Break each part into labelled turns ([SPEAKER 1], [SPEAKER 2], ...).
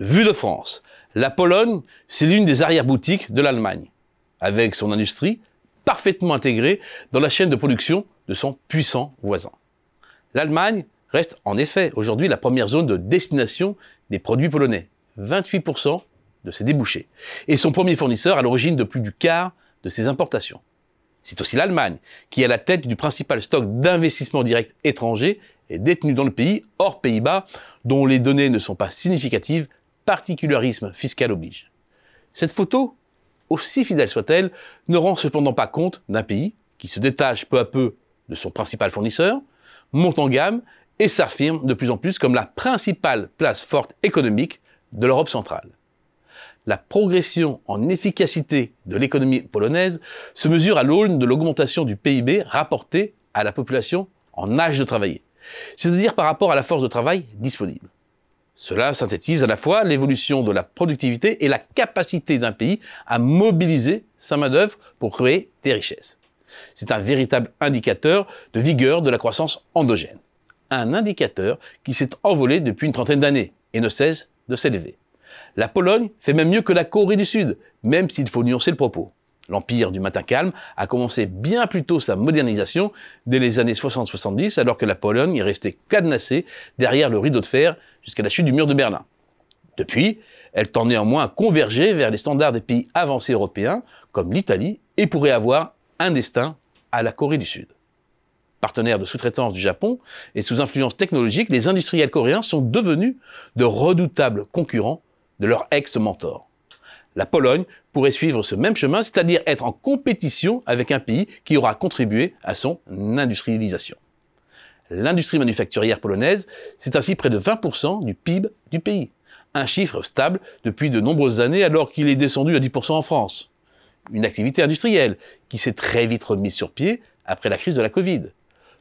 [SPEAKER 1] Vue de France, la Pologne, c'est l'une des arrière-boutiques de l'Allemagne, avec son industrie parfaitement intégrée dans la chaîne de production de son puissant voisin. L'Allemagne reste en effet aujourd'hui la première zone de destination des produits polonais, 28% de ses débouchés, et son premier fournisseur à l'origine de plus du quart de ses importations. C'est aussi l'Allemagne qui est à la tête du principal stock d'investissements directs étrangers et détenus dans le pays, hors Pays-Bas, dont les données ne sont pas significatives particularisme fiscal oblige. Cette photo, aussi fidèle soit-elle, ne rend cependant pas compte d'un pays qui se détache peu à peu de son principal fournisseur, monte en gamme et s'affirme de plus en plus comme la principale place forte économique de l'Europe centrale. La progression en efficacité de l'économie polonaise se mesure à l'aune de l'augmentation du PIB rapporté à la population en âge de travailler, c'est-à-dire par rapport à la force de travail disponible. Cela synthétise à la fois l'évolution de la productivité et la capacité d'un pays à mobiliser sa main-d'œuvre pour créer des richesses. C'est un véritable indicateur de vigueur de la croissance endogène. Un indicateur qui s'est envolé depuis une trentaine d'années et ne cesse de s'élever. La Pologne fait même mieux que la Corée du Sud, même s'il faut nuancer le propos. L'Empire du matin calme a commencé bien plus tôt sa modernisation dès les années 60-70, alors que la Pologne est restée cadenassée derrière le rideau de fer jusqu'à la chute du mur de Berlin. Depuis, elle tend néanmoins à converger vers les standards des pays avancés européens, comme l'Italie, et pourrait avoir un destin à la Corée du Sud. Partenaire de sous-traitance du Japon et sous influence technologique, les industriels coréens sont devenus de redoutables concurrents leur ex-mentor. La Pologne pourrait suivre ce même chemin, c'est-à-dire être en compétition avec un pays qui aura contribué à son industrialisation. L'industrie manufacturière polonaise, c'est ainsi près de 20% du PIB du pays. Un chiffre stable depuis de nombreuses années alors qu'il est descendu à 10% en France. Une activité industrielle qui s'est très vite remise sur pied après la crise de la Covid.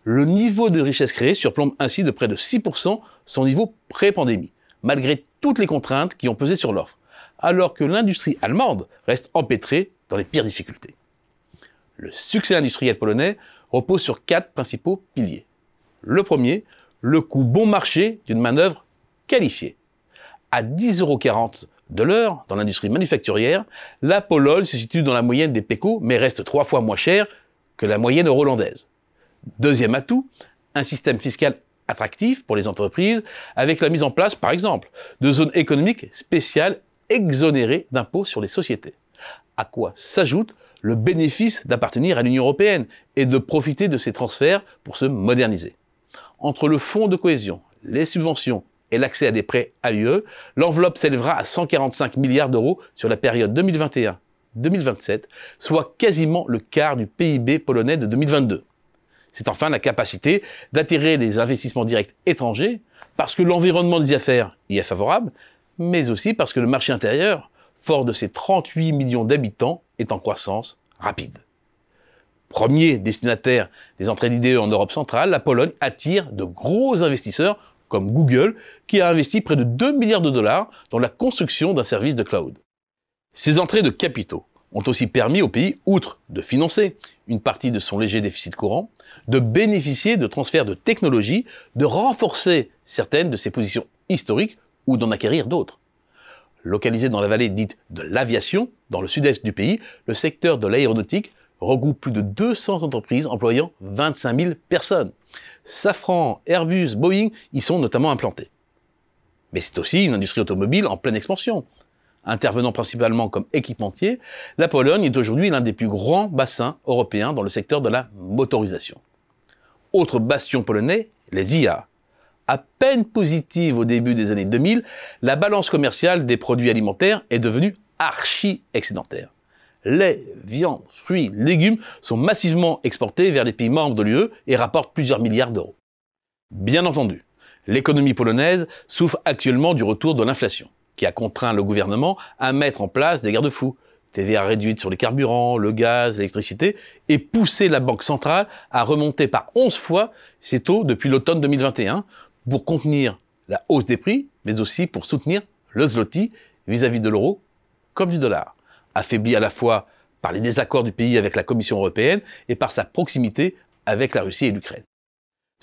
[SPEAKER 1] Le niveau de richesse créée surplombe ainsi de près de 6% son niveau pré-pandémie, malgré toutes les contraintes qui ont pesé sur l'offre alors que l'industrie allemande reste empêtrée dans les pires difficultés. Le succès industriel polonais repose sur quatre principaux piliers. Le premier, le coût bon marché d'une manœuvre qualifiée. À 10,40 euros de l'heure dans l'industrie manufacturière, la Pologne se situe dans la moyenne des PECO, mais reste trois fois moins chère que la moyenne euro-hollandaise. Deuxième atout, un système fiscal attractif pour les entreprises avec la mise en place, par exemple, de zones économiques spéciales exonérés d'impôts sur les sociétés. À quoi s'ajoute le bénéfice d'appartenir à l'Union européenne et de profiter de ces transferts pour se moderniser. Entre le fonds de cohésion, les subventions et l'accès à des prêts à l'UE, l'enveloppe s'élèvera à 145 milliards d'euros sur la période 2021-2027, soit quasiment le quart du PIB polonais de 2022. C'est enfin la capacité d'attirer les investissements directs étrangers, parce que l'environnement des affaires y est favorable, mais aussi parce que le marché intérieur, fort de ses 38 millions d'habitants, est en croissance rapide. Premier destinataire des entrées d'idées en Europe centrale, la Pologne attire de gros investisseurs comme Google, qui a investi près de 2 milliards de dollars dans la construction d'un service de cloud. Ces entrées de capitaux ont aussi permis au pays, outre de financer une partie de son léger déficit courant, de bénéficier de transferts de technologies, de renforcer certaines de ses positions historiques ou d'en acquérir d'autres. Localisé dans la vallée dite de l'aviation, dans le sud-est du pays, le secteur de l'aéronautique regroupe plus de 200 entreprises employant 25 000 personnes. Safran, Airbus, Boeing y sont notamment implantés. Mais c'est aussi une industrie automobile en pleine expansion. Intervenant principalement comme équipementier, la Pologne est aujourd'hui l'un des plus grands bassins européens dans le secteur de la motorisation. Autre bastion polonais, les IA, à peine positive au début des années 2000, la balance commerciale des produits alimentaires est devenue archi-excédentaire. Lait, viande, fruits, légumes sont massivement exportés vers les pays membres de l'UE et rapportent plusieurs milliards d'euros. Bien entendu, l'économie polonaise souffre actuellement du retour de l'inflation, qui a contraint le gouvernement à mettre en place des garde-fous, TVA réduite sur les carburants, le gaz, l'électricité, et pousser la Banque centrale à remonter par 11 fois ses taux depuis l'automne 2021 pour contenir la hausse des prix, mais aussi pour soutenir le zloty vis-à-vis de l'euro comme du dollar, affaibli à la fois par les désaccords du pays avec la Commission européenne et par sa proximité avec la Russie et l'Ukraine.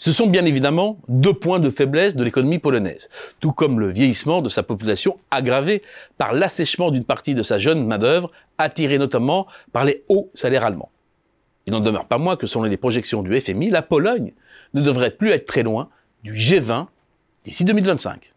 [SPEAKER 1] Ce sont bien évidemment deux points de faiblesse de l'économie polonaise, tout comme le vieillissement de sa population aggravé par l'assèchement d'une partie de sa jeune main-d'œuvre, attirée notamment par les hauts salaires allemands. Il n'en demeure pas moins que selon les projections du FMI, la Pologne ne devrait plus être très loin du G20 d'ici 2025.